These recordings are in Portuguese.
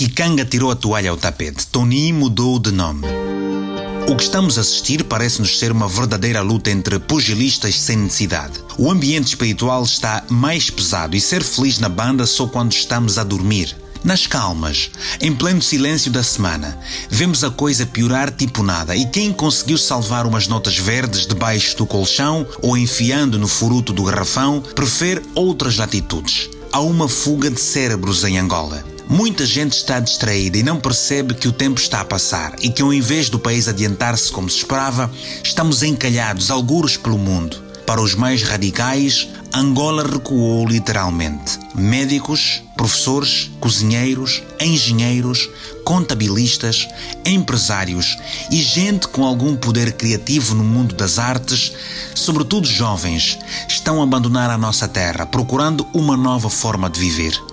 Kikanga tirou a toalha ao tapete. Tony mudou de nome. O que estamos a assistir parece-nos ser uma verdadeira luta entre pugilistas sem necessidade. O ambiente espiritual está mais pesado e ser feliz na banda só quando estamos a dormir. Nas calmas, em pleno silêncio da semana, vemos a coisa piorar tipo nada e quem conseguiu salvar umas notas verdes debaixo do colchão ou enfiando no furuto do garrafão prefere outras latitudes. Há uma fuga de cérebros em Angola. Muita gente está distraída e não percebe que o tempo está a passar e que, ao invés do país adiantar-se como se esperava, estamos encalhados, alguros pelo mundo. Para os mais radicais, Angola recuou literalmente. Médicos, professores, cozinheiros, engenheiros, contabilistas, empresários e gente com algum poder criativo no mundo das artes, sobretudo jovens, estão a abandonar a nossa terra procurando uma nova forma de viver.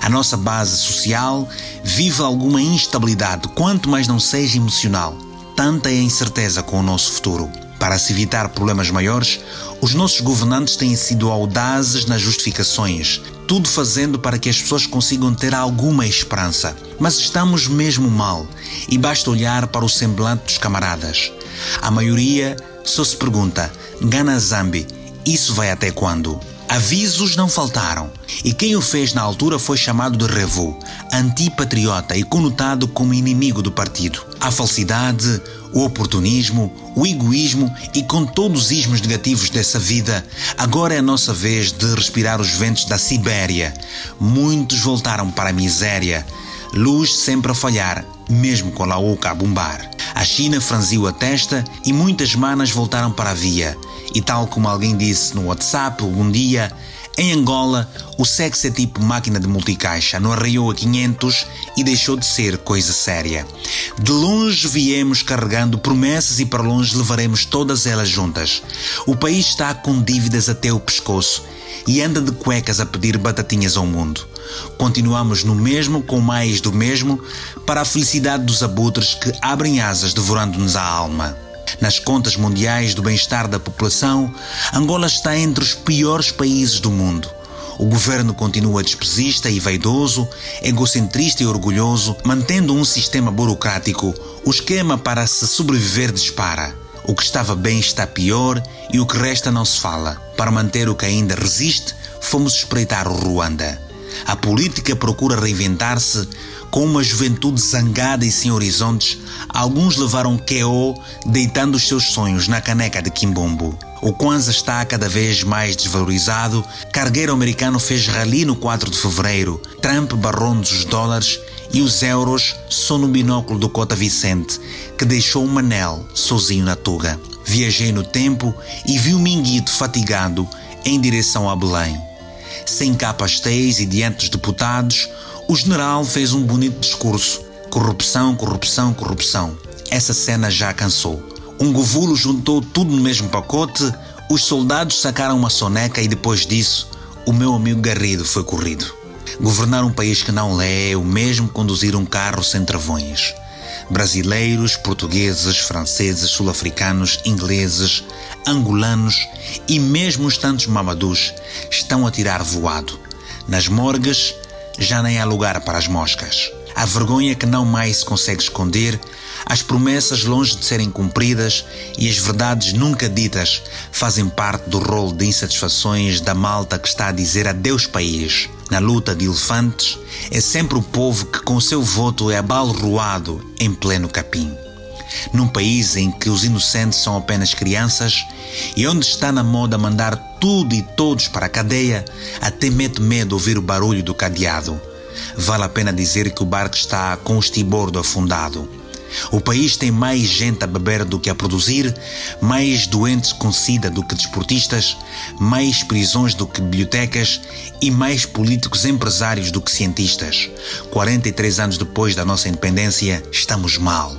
A nossa base social vive alguma instabilidade, quanto mais não seja emocional. Tanta é a incerteza com o nosso futuro. Para se evitar problemas maiores, os nossos governantes têm sido audazes nas justificações, tudo fazendo para que as pessoas consigam ter alguma esperança. Mas estamos mesmo mal e basta olhar para o semblante dos camaradas. A maioria só se pergunta: Gana Zambi, isso vai até quando? Avisos não faltaram, e quem o fez na altura foi chamado de revu, antipatriota e conotado como inimigo do partido. A falsidade, o oportunismo, o egoísmo e com todos os ismos negativos dessa vida, agora é a nossa vez de respirar os ventos da Sibéria. Muitos voltaram para a miséria. Luz sempre a falhar, mesmo com a Laoca a bombar. A China franziu a testa e muitas manas voltaram para a via. E tal como alguém disse no WhatsApp algum dia, em Angola, o sexo é tipo máquina de multicaixa, não arraiou a 500 e deixou de ser coisa séria. De longe viemos carregando promessas e para longe levaremos todas elas juntas. O país está com dívidas até o pescoço e anda de cuecas a pedir batatinhas ao mundo. Continuamos no mesmo com mais do mesmo para a felicidade dos abutres que abrem asas devorando-nos a alma. Nas contas mundiais do bem-estar da população, Angola está entre os piores países do mundo. O governo continua despesista e vaidoso, egocentrista e orgulhoso, mantendo um sistema burocrático. O esquema para se sobreviver dispara. O que estava bem está pior e o que resta não se fala. Para manter o que ainda resiste, fomos espreitar o Ruanda. A política procura reinventar-se com uma juventude zangada e sem horizontes. Alguns levaram QO deitando os seus sonhos na caneca de Kimbombo. O Kwanzaa está cada vez mais desvalorizado. Cargueiro americano fez rally no 4 de fevereiro. Trump barrou-nos os dólares e os euros só no binóculo do Cota Vicente, que deixou o Manel sozinho na tuga. Viajei no tempo e vi o Minguito fatigado em direção a Belém. Sem capas teis e diante dos deputados, o general fez um bonito discurso. Corrupção, corrupção, corrupção. Essa cena já cansou. Um govulo juntou tudo no mesmo pacote, os soldados sacaram uma soneca e depois disso, o meu amigo Garrido foi corrido. Governar um país que não lê é o mesmo conduzir um carro sem travões. Brasileiros, portugueses, franceses, sul-africanos, ingleses, angolanos e mesmo os tantos mamadus estão a tirar voado. Nas morgues já nem há lugar para as moscas. A vergonha que não mais se consegue esconder, as promessas longe de serem cumpridas e as verdades nunca ditas fazem parte do rol de insatisfações da malta que está a dizer adeus país. Na luta de elefantes, é sempre o povo que com seu voto é abalroado em pleno capim. Num país em que os inocentes são apenas crianças e onde está na moda mandar tudo e todos para a cadeia, até mete medo ouvir o barulho do cadeado. Vale a pena dizer que o barco está com o estibordo afundado. O país tem mais gente a beber do que a produzir, mais doentes com sida do que desportistas, mais prisões do que bibliotecas e mais políticos empresários do que cientistas. 43 anos depois da nossa independência, estamos mal.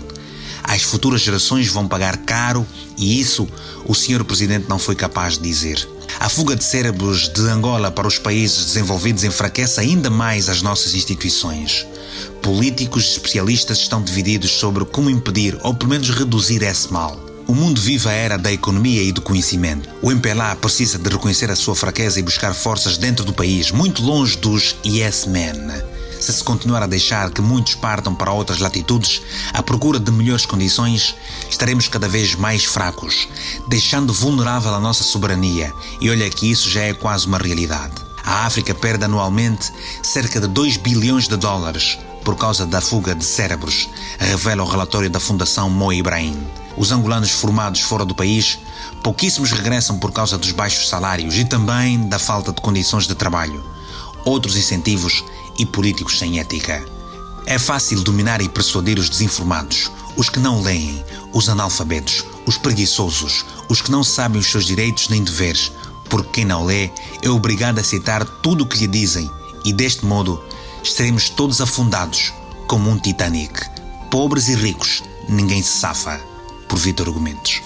As futuras gerações vão pagar caro e isso o senhor presidente não foi capaz de dizer. A fuga de cérebros de Angola para os países desenvolvidos enfraquece ainda mais as nossas instituições. Políticos e especialistas estão divididos sobre como impedir ou pelo menos reduzir esse mal. O mundo vive a era da economia e do conhecimento. O MPLA precisa de reconhecer a sua fraqueza e buscar forças dentro do país, muito longe dos yes men. Se se continuar a deixar que muitos partam para outras latitudes à procura de melhores condições, estaremos cada vez mais fracos, deixando vulnerável a nossa soberania. E olha que isso já é quase uma realidade. A África perde anualmente cerca de 2 bilhões de dólares por causa da fuga de cérebros, revela o relatório da Fundação Mo Ibrahim. Os angolanos formados fora do país, pouquíssimos regressam por causa dos baixos salários e também da falta de condições de trabalho, outros incentivos e políticos sem ética. É fácil dominar e persuadir os desinformados, os que não leem, os analfabetos, os preguiçosos, os que não sabem os seus direitos nem deveres, porque quem não lê é obrigado a aceitar tudo o que lhe dizem e deste modo estaremos todos afundados como um Titanic. Pobres e ricos, ninguém se safa. Por Vitor Argumentos.